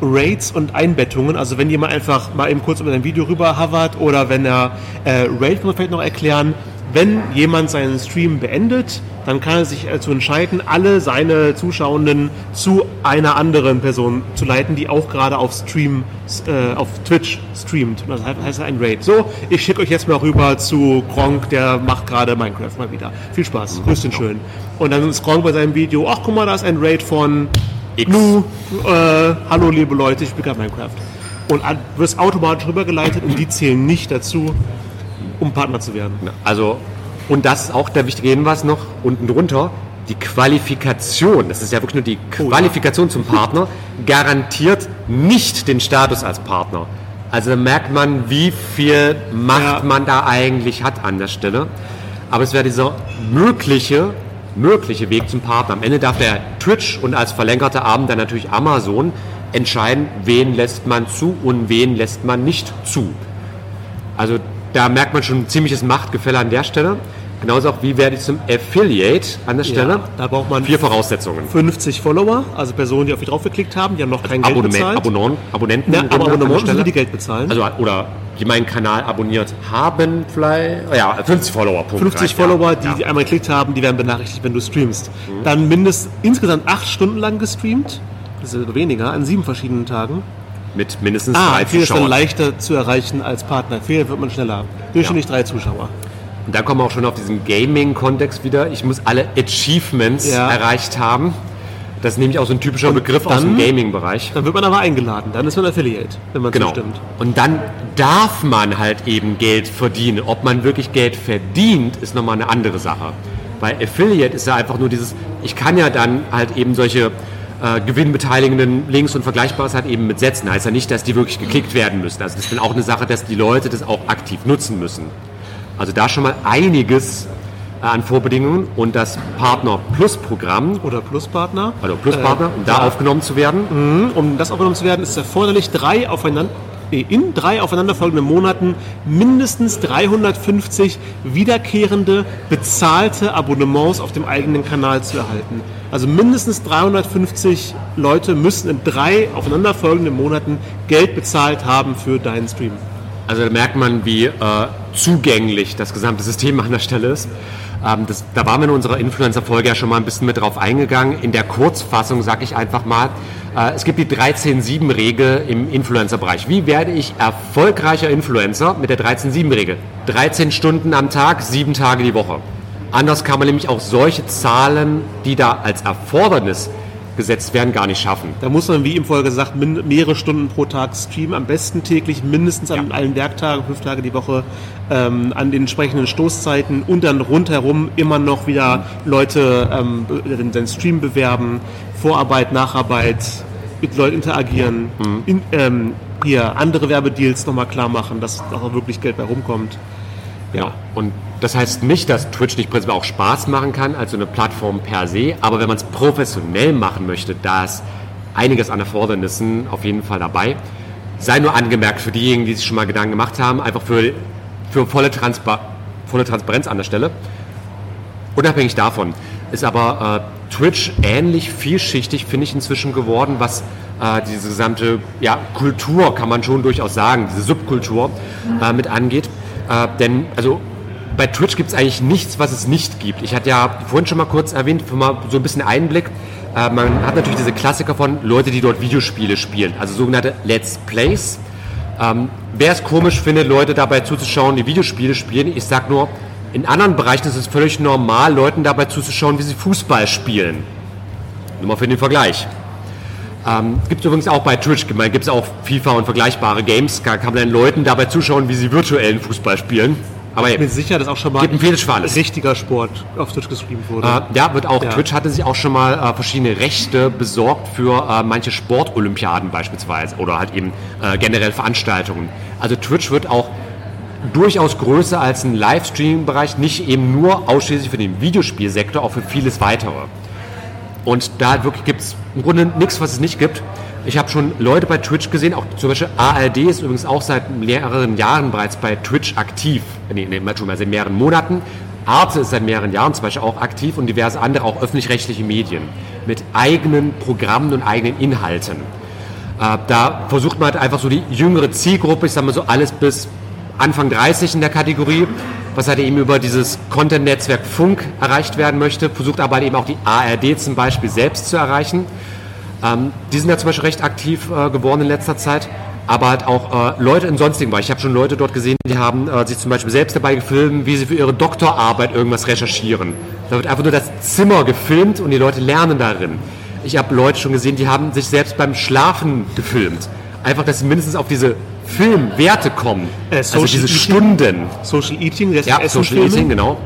Raids und Einbettungen. Also wenn jemand einfach mal eben kurz über ein Video rüber hovert oder wenn er äh, Raid, kann man vielleicht noch erklären, wenn jemand seinen Stream beendet, dann kann er sich dazu entscheiden, alle seine Zuschauenden zu einer anderen Person zu leiten, die auch gerade auf Stream, äh, auf Twitch streamt. Das heißt, ein Raid. So, ich schicke euch jetzt mal rüber zu Gronk, der macht gerade Minecraft mal wieder. Viel Spaß, grüßt ihn schön. Und dann ist Gronk bei seinem Video, ach guck mal, da ist ein Raid von X. Nu, äh, hallo liebe Leute, ich spiele gerade Minecraft. Und wirst automatisch rübergeleitet und die zählen nicht dazu, um Partner zu werden. Also, und das ist auch der wichtige Hinweis noch unten drunter. Die Qualifikation, das ist ja wirklich nur die Oh ja. Qualifikation zum Partner, garantiert nicht den Status als Partner. Also merkt man, wie viel Macht Ja. man da eigentlich hat an der Stelle. Aber es wäre dieser mögliche, mögliche Weg zum Partner. Am Ende darf der Twitch und als verlängerter Arm dann natürlich Amazon entscheiden, wen lässt man zu und wen lässt man nicht zu. Also da merkt man schon ein ziemliches Machtgefälle an der Stelle. Genauso auch, wie werde ich zum Affiliate an der Stelle. Ja, da braucht man Vier Voraussetzungen. 50 Follower, also Personen, die auf dich draufgeklickt haben, die haben noch kein Geld Abonnement, bezahlt. Abonnon, Abonnenten. ja, aber Stelle. die Geld bezahlen. Also, oder die meinen Kanal abonniert haben, vielleicht. Ja, 50 Follower. Punkt 50 reicht, Follower, ja. die. Mhm. die einmal geklickt haben, die werden benachrichtigt, wenn du streamst. Dann mindestens insgesamt acht Stunden lang gestreamt. Das ist weniger, an sieben verschiedenen Tagen. Mit mindestens Ah, drei viel ist dann Zuschauern. leichter zu erreichen als Partner. Viel wird man schneller. Durchschnittlich drei Zuschauer. Und dann kommen wir auch schon auf diesen Gaming-Kontext wieder. Ich muss alle Achievements Ja. erreicht haben. Das ist nämlich auch so ein typischer Begriff aus dem dann- Gaming-Bereich. Dann wird man aber eingeladen. Dann ist man Affiliate, wenn man Genau. zustimmt. Und dann darf man halt eben Geld verdienen. Ob man wirklich Geld verdient, ist nochmal eine andere Sache. Bei Affiliate ist ja einfach nur dieses, ich kann ja dann halt eben solche äh, gewinnbeteiligenden Links und Vergleichbares halt eben mit setzen. Heißt ja nicht, dass die wirklich geklickt werden müssen. Also das ist dann auch eine Sache, dass die Leute das auch aktiv nutzen müssen. Also da schon mal einiges äh, an Vorbedingungen und das Partner Plus Programm, Oder Pluspartner. also Pluspartner, um da ja. aufgenommen zu werden, Um das aufgenommen zu werden, ist erforderlich, drei aufeinander, nee, in drei aufeinanderfolgenden Monaten mindestens 350 wiederkehrende bezahlte Abonnements auf dem eigenen Kanal zu erhalten. Also mindestens 350 Leute müssen in drei aufeinanderfolgenden Monaten Geld bezahlt haben für deinen Stream. Also da merkt man, wie äh, zugänglich das gesamte System an der Stelle ist. Ähm, das, da waren wir in unserer Influencer-Folge ja schon mal ein bisschen mit drauf eingegangen. In der Kurzfassung sage ich einfach mal, äh, es gibt die 13-7-Regel im Influencer-Bereich. Wie werde ich erfolgreicher Influencer mit der 13-7-Regel? 13 Stunden am Tag, sieben Tage die Woche. Anders kann man nämlich auch solche Zahlen, die da als Erfordernis gesetzt werden, gar nicht schaffen. Da muss man, wie im Folge gesagt, mehrere Stunden pro Tag streamen, am besten täglich, mindestens an Ja. allen Werktagen, fünf Tage die Woche, ähm, an den entsprechenden Stoßzeiten und dann rundherum immer noch wieder Leute ähm, den, Stream bewerben, Vorarbeit, Nacharbeit, mit Leuten interagieren, in, ähm, hier andere Werbedeals nochmal klar machen, dass auch wirklich Geld bei rumkommt. Ja, und das heißt nicht, dass Twitch nicht prinzipiell auch Spaß machen kann, als so eine Plattform per se, aber wenn man es professionell machen möchte, da ist einiges an Erfordernissen auf jeden Fall dabei. Sei nur angemerkt für diejenigen, die sich schon mal Gedanken gemacht haben, einfach für, für volle, Transpa volle Transparenz an der Stelle. Unabhängig davon, ist aber äh, Twitch ähnlich vielschichtig, finde ich inzwischen geworden, was äh, diese gesamte ja, Kultur, kann man schon durchaus sagen, diese Subkultur äh, mit angeht. Äh, denn, also bei Twitch gibt es eigentlich nichts, was es nicht gibt. Ich hatte ja vorhin schon mal kurz erwähnt, für mal so ein bisschen Einblick. Äh, man hat natürlich diese Klassiker von Leute, die dort Videospiele spielen, also sogenannte Let's Plays. Ähm, wer es komisch findet, Leute dabei zuzuschauen, die Videospiele spielen, ich sag nur, in anderen Bereichen ist es völlig normal, Leuten dabei zuzuschauen, wie sie Fußball spielen. Nur mal für den Vergleich. Ähm, gibt es übrigens auch bei Twitch, gibt es auch FIFA und vergleichbare Games, da kann man den Leuten dabei zuschauen, wie sie virtuellen Fußball spielen. Aber ich bin sicher, dass auch schon mal gibt ein Fetisch für alles. richtiger Sport auf Twitch gestreamt wurde. Äh, ja, wird auch. Ja. Twitch hatte sich auch schon mal äh, verschiedene Rechte besorgt für äh, manche Sportolympiaden beispielsweise oder halt eben äh, generell Veranstaltungen. Also Twitch wird auch durchaus größer als ein Livestreaming-Bereich, nicht eben nur ausschließlich für den Videospielsektor, auch für vieles weitere. Und da wirklich gibt es im Grunde nichts, was es nicht gibt. Ich habe schon Leute bei Twitch gesehen, auch zum Beispiel ARD ist übrigens auch seit mehreren Jahren bereits bei Twitch aktiv. Nee, nee, schon mal seit mehreren Monaten. Arte ist seit mehreren Jahren zum Beispiel auch aktiv und diverse andere, auch öffentlich-rechtliche Medien mit eigenen Programmen und eigenen Inhalten. Äh, da versucht man halt einfach so die jüngere Zielgruppe, ich sage mal so alles bis Anfang 30 in der Kategorie, was halt eben über dieses Content-Netzwerk Funk erreicht werden möchte, versucht aber halt eben auch die ARD zum Beispiel selbst zu erreichen. Ähm, die sind ja zum Beispiel recht aktiv äh, geworden in letzter Zeit, aber halt auch äh, Leute in sonstigen Bereichen. Ich habe schon Leute dort gesehen, die haben äh, sich zum Beispiel selbst dabei gefilmt, wie sie für ihre Doktorarbeit irgendwas recherchieren. Da wird einfach nur das Zimmer gefilmt und die Leute lernen darin. Ich habe Leute schon gesehen, die haben sich selbst beim Schlafen gefilmt. Einfach, dass sie mindestens auf diese Filmwerte kommen. Äh, also diese Eating, Stunden. Social Eating, das ja, Social Eating, genau.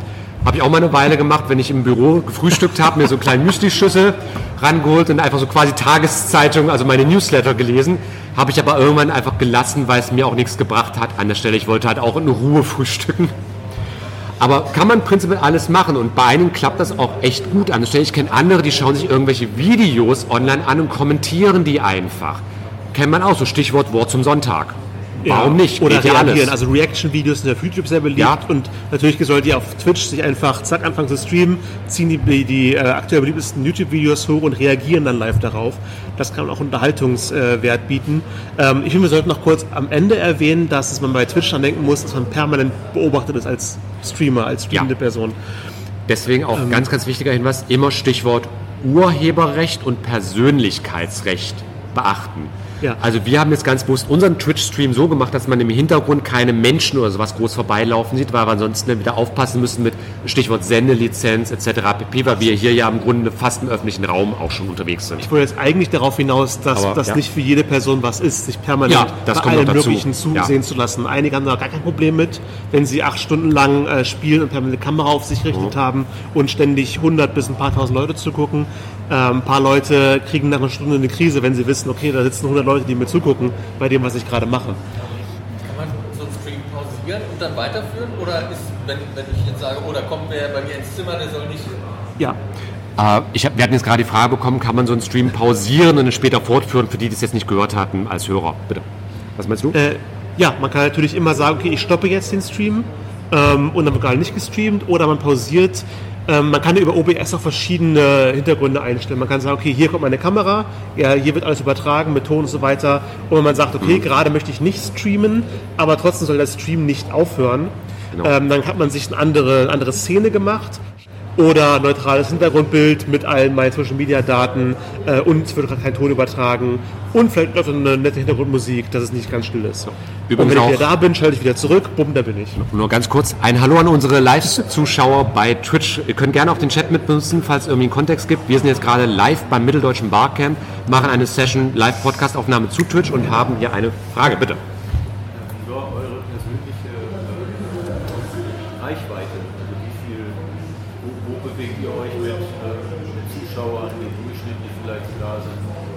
Habe ich auch mal eine Weile gemacht, wenn ich im Büro gefrühstückt habe, mir so eine kleine Müsli-Schüssel rangeholt und einfach so quasi Tageszeitung, also meine Newsletter gelesen. Habe ich aber irgendwann einfach gelassen, weil es mir auch nichts gebracht hat an der Stelle. Ich wollte halt auch in Ruhe frühstücken. Aber kann man prinzipiell alles machen und bei einigen klappt das auch echt gut an der Stelle. Ich kenne andere, die schauen sich irgendwelche Videos online an und kommentieren die einfach. Kennt man auch, so Stichwort Wort zum Sonntag. Warum nicht? Oder Geht reagieren. Ja also Reaction-Videos sind auf YouTube sehr beliebt ja. und natürlich sollt ihr auf Twitch sich einfach zack anfangen zu streamen, ziehen die, die, äh, aktuell beliebtesten YouTube-Videos hoch und reagieren dann live darauf. Das kann auch Unterhaltungswert bieten. Ähm, ich finde, wir sollten noch kurz am Ende erwähnen, dass man bei Twitch dann denken muss, dass man permanent beobachtet ist als Streamer, als streamende ja. Person. Deswegen auch ähm, ganz, ganz wichtiger Hinweis, immer Stichwort Urheberrecht und Persönlichkeitsrecht beachten. Ja. Also wir haben jetzt ganz bewusst unseren Twitch-Stream so gemacht, dass man im Hintergrund keine Menschen oder sowas groß vorbeilaufen sieht, weil wir ansonsten wieder aufpassen müssen mit Stichwort Sendelizenz etc. pp, weil wir hier ja im Grunde fast im öffentlichen Raum auch schon unterwegs sind. Ich wollte jetzt eigentlich darauf hinaus, dass Aber, das ja. nicht für jede Person was ist, sich permanent ja, das bei allem Möglichen zusehen ja. zu lassen. Einige haben da gar kein Problem mit, wenn sie acht Stunden lang äh, spielen und permanent eine Kamera auf sich gerichtet mhm. haben und ständig 100 bis ein paar tausend Leute zu gucken. Ähm, ein paar Leute kriegen nach einer Stunde eine Krise, wenn sie wissen, okay, da sitzen 100 Leute, die mir zugucken bei dem, was ich gerade mache. Kann man so einen Stream pausieren und dann weiterführen? Oder ist, wenn, wenn ich jetzt sage, oh, da kommt wer bei mir ins Zimmer, der soll nicht... Ja, äh, ich hab, wir hatten jetzt gerade die Frage bekommen, kann man so einen Stream pausieren und dann später fortführen, für die, die es jetzt nicht gehört hatten als Hörer? Bitte. Was meinst du? Äh, ja, man kann natürlich immer sagen, okay, ich stoppe jetzt den Stream ähm, und dann wird gerade nicht gestreamt oder man pausiert man kann über OBS auch verschiedene Hintergründe einstellen. Man kann sagen, okay, hier kommt meine Kamera, ja, hier wird alles übertragen mit Ton und so weiter. Und man sagt, okay, mhm. gerade möchte ich nicht streamen, aber trotzdem soll der Stream nicht aufhören. Genau. Ähm, dann hat man sich eine andere, eine andere Szene gemacht oder neutrales Hintergrundbild mit allen meinen Social Media Daten äh, und es wird gerade kein Ton übertragen und vielleicht läuft eine nette Hintergrundmusik, dass es nicht ganz still ist. Übrigens und wenn ich wieder da bin, schalte ich wieder zurück, bumm, da bin ich. Nur ganz kurz, ein Hallo an unsere Live-Zuschauer bei Twitch. Ihr könnt gerne auch den Chat mitbenutzen, falls es irgendwie einen Kontext gibt. Wir sind jetzt gerade live beim Mitteldeutschen Barcamp, machen eine Session Live-Podcast-Aufnahme zu Twitch und haben hier eine Frage, bitte.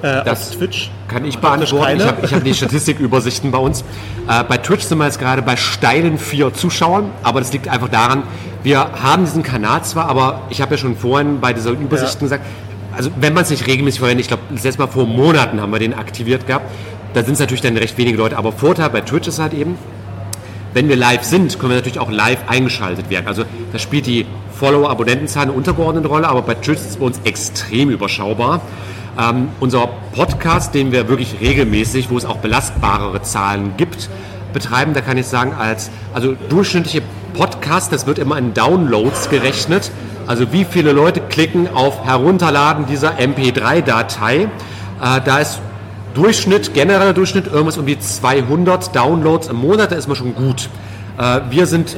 Äh, das auf Twitch? Kann ich beantworten. Ich habe hab die Statistikübersichten bei uns. Äh, bei Twitch sind wir jetzt gerade bei steilen vier Zuschauern, aber das liegt einfach daran, wir haben diesen Kanal zwar, aber ich habe ja schon vorhin bei dieser Übersicht ja. gesagt, also wenn man es nicht regelmäßig verwendet, ich glaube, das letzte Mal vor Monaten haben wir den aktiviert gehabt, da sind es natürlich dann recht wenige Leute, aber Vorteil bei Twitch ist halt eben, wenn wir live sind, können wir natürlich auch live eingeschaltet werden. Also da spielt die Follower-Abonnentenzahl eine untergeordnete Rolle, aber bei Twitch ist es bei uns extrem überschaubar. Ähm, unser Podcast, den wir wirklich regelmäßig, wo es auch belastbarere Zahlen gibt, betreiben, da kann ich sagen, als also durchschnittliche Podcast, das wird immer in Downloads gerechnet. Also wie viele Leute klicken auf Herunterladen dieser MP3-Datei. Äh, da ist Durchschnitt, genereller Durchschnitt, irgendwas um die 200 Downloads im Monat, da ist man schon gut. Äh, wir sind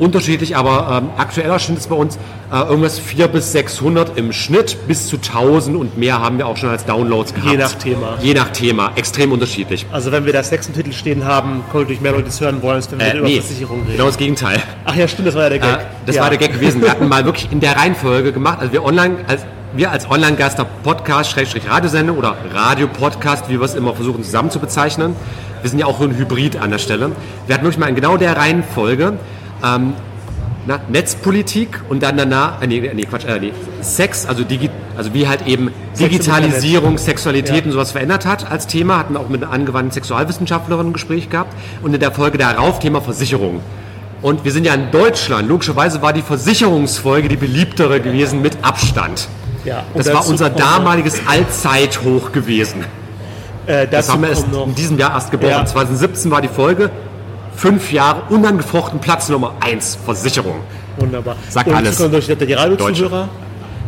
unterschiedlich, aber ähm, aktueller Schnitt ist bei uns äh, irgendwas 400 bis 600 im Schnitt, bis zu 1000 und mehr haben wir auch schon als Downloads gehabt. Je nach Thema. Je nach Thema, extrem unterschiedlich. Also wenn wir das sechs im Titel stehen haben, können natürlich mehr Leute es hören wollen, als wenn wir Äh, über nee, Versicherung reden. genau das Gegenteil. Ach ja, stimmt, das war ja der Gag. Äh, das ja. war der Gag gewesen. Wir hatten mal wirklich in der Reihenfolge gemacht, also wir online, als wir als Online-Gaster Podcast, Schrägstrich Radiosendung oder Radio-Podcast, wie wir es immer versuchen zusammen zu bezeichnen. Wir sind ja auch so ein Hybrid an der Stelle. Wir hatten wirklich mal in genau der Reihenfolge ähm, na, Netzpolitik und dann danach, äh, nee, nee, Quatsch, äh, nee, Sex, also, digi also wie halt eben Digitalisierung, Sexualität Ja. und sowas verändert hat als Thema. Hatten wir auch mit einer angewandten Sexualwissenschaftlerin ein Gespräch gehabt. Und in der Folge darauf Thema Versicherung. Und wir sind ja in Deutschland. Logischerweise war die Versicherungsfolge die beliebtere gewesen mit Abstand. Ja, Das war unser damaliges Allzeithoch gewesen. Äh, Das haben wir erst in diesem Jahr erst gebrochen. Ja. 2017 war die Folge. Fünf Jahre unangefochten Platz Nummer eins Versicherung. Wunderbar. Sagt und alles. Durch die Radiozuhörer.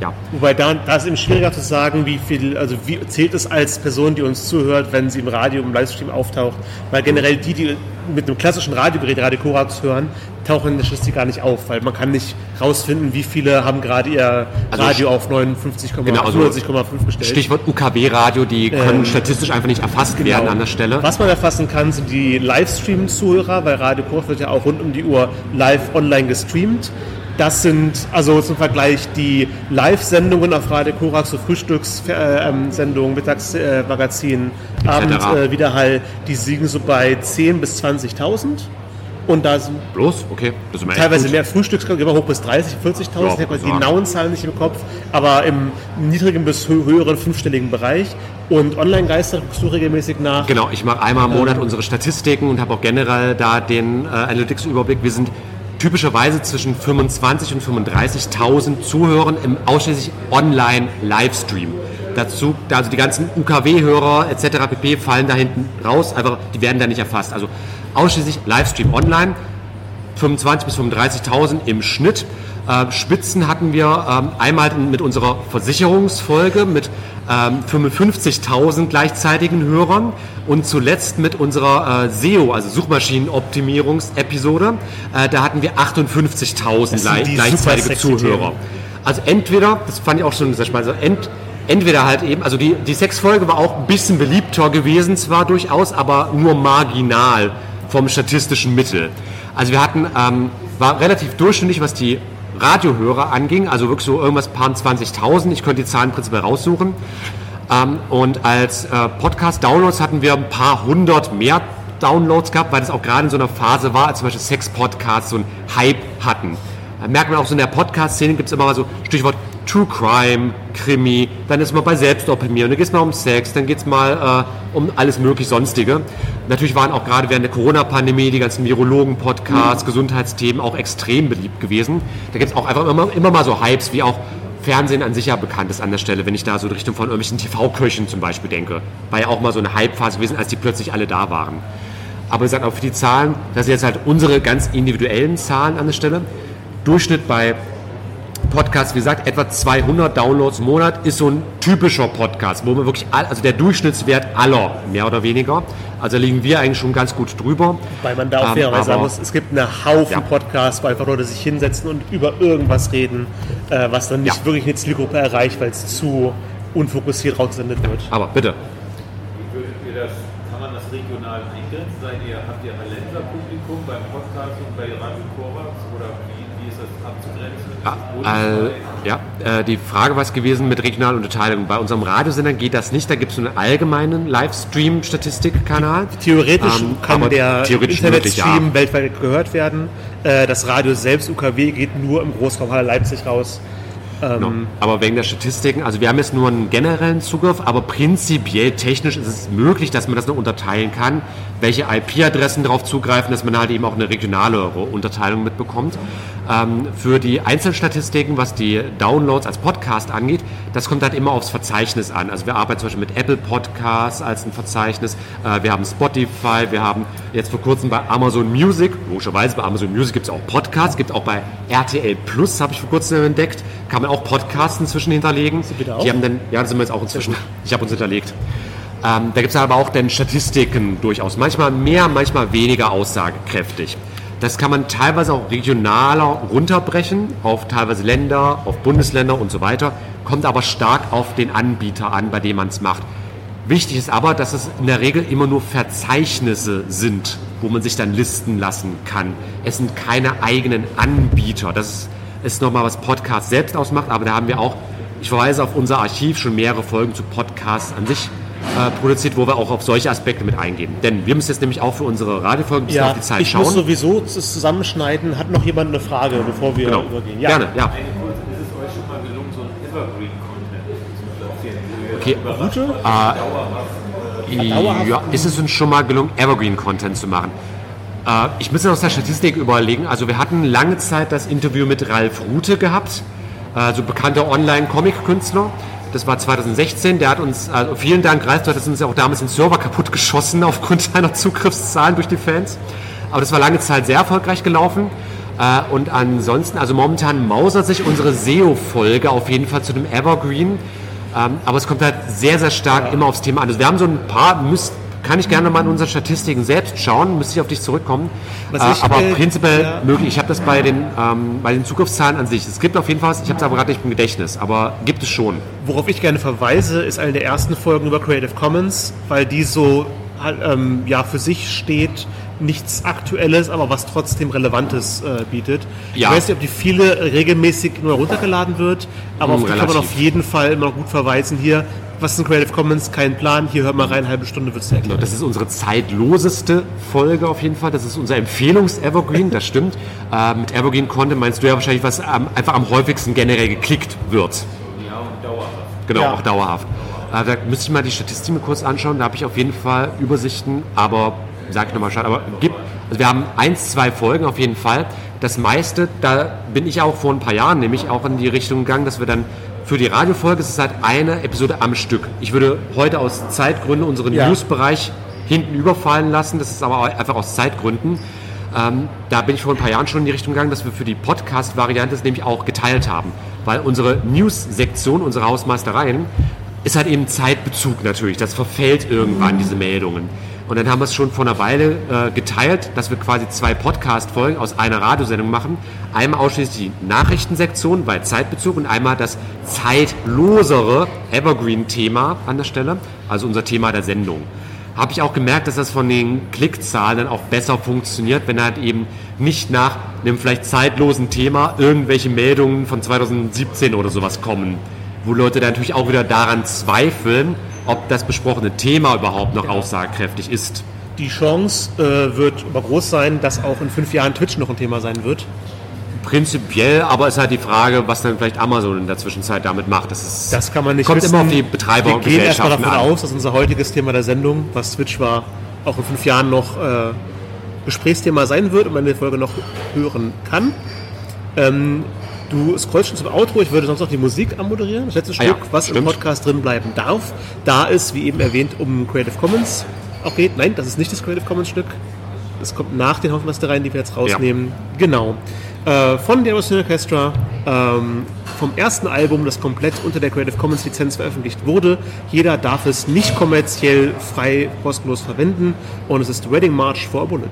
Ja. Wobei da, da ist eben schwieriger zu sagen, wie viel, also wie zählt es als Person, die uns zuhört, wenn sie im Radio, im Livestream auftaucht. Weil generell die, die mit einem klassischen Radiogerät Radio Korax hören, tauchen in der Statistik gar nicht auf, weil man kann nicht rausfinden, wie viele haben gerade ihr Also Radio auf 59,5 Genau, also gestellt. Stichwort UKW-Radio, die können statistisch einfach nicht erfasst werden Genau. an der Stelle. Was man erfassen kann, sind die Livestream-Zuhörer, weil Radio Korax wird ja auch rund um die Uhr live online gestreamt. Das sind also zum Vergleich die Live-Sendungen auf Radio Korax, so Frühstückssendungen, Mittagsmagazin, Abend äh, Wiederhall, die liegen so bei 10.000 bis 20.000. Und da sind Bloß? Okay, das ist teilweise mehr Frühstücks, immer hoch bis 30.000, 40.000. Ja, ich habe die genauen Zahlen nicht im Kopf, aber im niedrigen bis hö- höheren fünfstelligen Bereich. Und Online-Geister guckst du regelmäßig nach. Genau, ich mache einmal im Monat unsere Statistiken und habe auch generell da den äh, Analytics-Überblick. Wir sind typischerweise zwischen 25 und 35.000 Zuhörern im ausschließlich Online-Livestream. Dazu, also die ganzen UKW-Hörer etc. pp. fallen da hinten raus, einfach, die werden da nicht erfasst. Also ausschließlich Livestream online, 25.000 bis 35.000 im Schnitt. Äh, Spitzen hatten wir ähm, einmal mit unserer Versicherungsfolge mit ähm, 55.000 gleichzeitigen Hörern und zuletzt mit unserer äh, SEO, also Suchmaschinenoptimierungsepisode. Äh, da hatten wir 58.000 sind gleich, die gleichzeitige Zuhörer. Also entweder, das fand ich auch schon sehr spannend, also ent, entweder halt eben, also die, die Sexfolge war auch ein bisschen beliebter gewesen, zwar durchaus, aber nur marginal vom statistischen Mittel. Also wir hatten, ähm, war relativ durchschnittlich, was die Radiohörer anging, also wirklich so irgendwas paar 20.000, ich könnte die Zahlen prinzipiell raussuchen. Ähm, und als äh, Podcast-Downloads hatten wir ein paar hundert mehr Downloads gehabt, weil das auch gerade in so einer Phase war, als zum Beispiel Sex-Podcasts so einen Hype hatten. Da merkt man auch so in der Podcast-Szene gibt es immer mal so Stichwort True Crime, Krimi, dann ist man bei Selbstoptimierung, dann geht es mal um Sex, dann geht es mal äh, um alles möglich Sonstige. Natürlich waren auch gerade während der Corona-Pandemie die ganzen Virologen-Podcasts, Gesundheitsthemen auch extrem beliebt gewesen. Da gibt es auch einfach immer, immer mal so Hypes, wie auch Fernsehen an sich ja bekannt ist an der Stelle, wenn ich da so in Richtung von irgendwelchen TV-Köchen zum Beispiel denke. War ja auch mal so eine Hype-Phase gewesen, als die plötzlich alle da waren. Aber wie gesagt, auch für die Zahlen, das sind jetzt halt unsere ganz individuellen Zahlen an der Stelle. Durchschnitt bei Podcasts, wie gesagt, etwa 200 Downloads im Monat ist so ein typischer Podcast, wo man wirklich, all, also der Durchschnittswert aller, mehr oder weniger. Also liegen wir eigentlich schon ganz gut drüber. Weil man da auch Ähm, fairerweise sagen muss, es gibt eine Haufen Ja. Podcasts, wo einfach Leute sich hinsetzen und über irgendwas reden, äh, was dann nicht Ja. wirklich eine Zielgruppe erreicht, weil es zu unfokussiert rausgesendet wird. Aber bitte. Wie würdet ihr das, kann man das regional eingrenzen? Seid ihr, habt ihr Hallenser Publikum beim Podcast und bei Radio Korax oder wie, wie ist das abzugrenzen? Ja, äh, ja äh, die Frage war es gewesen mit regionalen Unterteilungen. Bei unserem Radiosender geht das nicht. Da gibt es einen allgemeinen Livestream-Statistikkanal. Theoretisch Ähm, kann der Internetstream ja. weltweit gehört werden. Äh, das Radio selbst, UKW, geht nur im Großraum Halle Leipzig raus. Genau. Aber wegen der Statistiken, also wir haben jetzt nur einen generellen Zugriff, aber prinzipiell technisch ist es möglich, dass man das noch unterteilen kann, welche IP-Adressen darauf zugreifen, dass man halt eben auch eine regionale Unterteilung mitbekommt. Ähm, für die Einzelstatistiken, was die Downloads als Podcast angeht, das kommt halt immer aufs Verzeichnis an. Also wir arbeiten zum Beispiel mit Apple Podcasts als ein Verzeichnis, äh, wir haben Spotify, wir haben jetzt vor kurzem bei Amazon Music, logischerweise bei Amazon Music gibt es auch Podcasts, gibt auch bei RTL Plus, habe ich vor kurzem entdeckt, kann man auch Podcasts inzwischen hinterlegen. Sie bitte auch? Die haben dann, ja, das sind wir jetzt auch inzwischen, ich habe uns hinterlegt. Ähm, da gibt es aber auch dann Statistiken durchaus. Manchmal mehr, manchmal weniger aussagekräftig. Das kann man teilweise auch regionaler runterbrechen, auf teilweise Länder, auf Bundesländer und so weiter, kommt aber stark auf den Anbieter an, bei dem man es macht. Wichtig ist aber, dass es in der Regel immer nur Verzeichnisse sind, wo man sich dann listen lassen kann. Es sind keine eigenen Anbieter. Das ist, nochmal, was Podcast selbst ausmacht, aber da haben wir auch, ich verweise auf unser Archiv, schon mehrere Folgen zu Podcasts an sich äh, produziert, wo wir auch auf solche Aspekte mit eingehen. Denn wir müssen jetzt nämlich auch für unsere Radiofolgen ein bisschen Ja, auf die Zeit ich schauen. muss sowieso das zusammenschneiden. Hat noch jemand eine Frage, bevor wir genau. übergehen? Gerne, ja. Eine kurze, ist es euch schon mal gelungen, so einen Evergreen-Content zu platzieren? wo ihr Okay. überrascht Dauerhaft? Ja, ist es uns schon mal gelungen, Evergreen-Content zu machen? Äh, ich muss aus der Statistik überlegen. Also wir hatten lange Zeit das Interview mit Ralf Rute gehabt, also bekannter Online-Comic-Künstler. Das war 2016. Der hat uns, also vielen Dank, Ralf, du hattest uns ja auch damals den Server kaputt geschossen aufgrund deiner Zugriffszahlen durch die Fans. Aber das war lange Zeit sehr erfolgreich gelaufen. Äh, Und ansonsten, also momentan mausert sich unsere SEO-Folge auf jeden Fall zu dem Evergreen. Ähm, Aber es kommt halt sehr, sehr stark immer aufs Thema an. Also wir haben so ein paar, müsst, kann ich gerne mal in unseren Statistiken selbst schauen, müsste ich auf dich zurückkommen. Äh, ich, aber äh, prinzipiell ja. möglich. Ich habe das bei den, ähm, bei den Zugriffszahlen an sich. Es gibt auf jeden Fall ich habe es aber gerade nicht im Gedächtnis, aber gibt es schon. Worauf ich gerne verweise, ist eine der ersten Folgen über Creative Commons, weil die so halt, ähm, ja, für sich steht, nichts Aktuelles, aber was trotzdem Relevantes äh, bietet. Ja. Ich weiß nicht, ob die viele regelmäßig nur runtergeladen wird, aber Hm, auf die kann man relativ. auf jeden Fall immer noch gut verweisen. Hier, was ist ein Creative Commons? Kein Plan. Hier hört mal rein, eine halbe Stunde wird es erklärt. Das ist unsere zeitloseste Folge auf jeden Fall. Das ist unser Empfehlungs-Evergreen, das stimmt. Äh, mit Evergreen-Content meinst du ja wahrscheinlich, was am, einfach am häufigsten generell geklickt wird. Ja, und dauerhaft. Genau, Ja. auch dauerhaft. Äh, da müsste ich mal die Statistik mal kurz anschauen. Da habe ich auf jeden Fall Übersichten, aber sag ich nochmal schade. Aber gibt, also wir haben eins, zwei Folgen auf jeden Fall. Das meiste, da bin ich auch vor ein paar Jahren nämlich auch in die Richtung gegangen, dass wir dann für die Radiofolge, es ist halt eine Episode am Stück. Ich würde heute aus Zeitgründen unseren Ja. Newsbereich hinten überfallen lassen. Das ist aber einfach aus Zeitgründen. Ähm, da bin ich vor ein paar Jahren schon in die Richtung gegangen, dass wir für die Podcast-Variante es nämlich auch geteilt haben. Weil unsere News-Sektion, unsere Hausmeistereien, ist halt eben Zeitbezug natürlich. Das verfällt irgendwann, diese Meldungen. Und dann haben wir es schon vor einer Weile äh, geteilt, dass wir quasi zwei Podcast-Folgen aus einer Radiosendung machen. Einmal ausschließlich die Nachrichtensektion bei Zeitbezug und einmal das zeitlosere Evergreen-Thema an der Stelle, also unser Thema der Sendung. Habe ich auch gemerkt, dass das von den Klickzahlen dann auch besser funktioniert, wenn halt eben nicht nach einem vielleicht zeitlosen Thema irgendwelche Meldungen von 2017 oder sowas kommen, wo Leute dann natürlich auch wieder daran zweifeln, ob das besprochene Thema überhaupt noch aussagekräftig ist. Die Chance äh, wird aber groß sein, dass auch in fünf Jahren Twitch noch ein Thema sein wird. Prinzipiell, aber ist halt die Frage, was dann vielleicht Amazon in der Zwischenzeit damit macht. Das, ist, Das kann man nicht kommt wissen. immer auf die Betreiber Wir und gehen erstmal davon an. aus, dass unser heutiges Thema der Sendung, was Twitch war, auch in fünf Jahren noch äh, Gesprächsthema sein wird und man die Folge noch hören kann. Ähm, du scrollst schon zum Outro, ich würde sonst noch die Musik anmoderieren, das letzte Ah ja, Stück, was im stimmt. Podcast drin bleiben darf. Da es, wie eben erwähnt, um Creative Commons auch geht. Nein, das ist nicht das Creative Commons Stück. Das kommt nach den Hausmeistereien, die wir jetzt rausnehmen. Genau. Äh, von der Austin Orchestra, ähm, vom ersten Album, das komplett unter der Creative Commons Lizenz veröffentlicht wurde. Jeder darf es nicht kommerziell frei kostenlos verwenden. Und es ist Wedding March for a Bullet.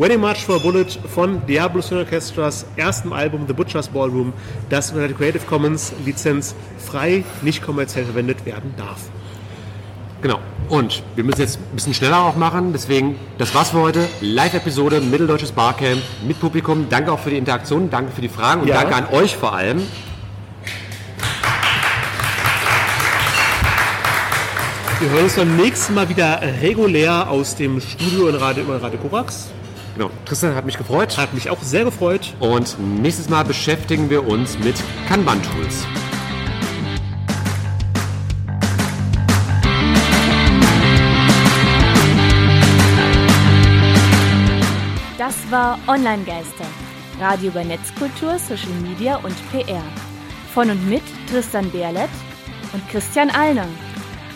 Wedding March for a Bullet von Diablo String Orchestras erstem Album The Butcher's Ballroom, das unter der Creative Commons Lizenz frei, nicht kommerziell verwendet werden darf. Genau. Und wir müssen jetzt ein bisschen schneller auch machen. Deswegen, das war's für heute. Live-Episode Mitteldeutsches Barcamp mit Publikum. Danke auch für die Interaktion, danke für die Fragen und Ja. danke an euch vor allem. Wir hören uns beim nächsten Mal wieder regulär aus dem Studio in Radio, in Radio Korax. Genau. Tristan hat mich gefreut. Hat mich auch sehr gefreut. Und nächstes Mal beschäftigen wir uns mit Kanban-Tools. Das war Online-Geister. Radio über Netzkultur, Social Media und PR. Von und mit Tristan Berlet und Christian Allner.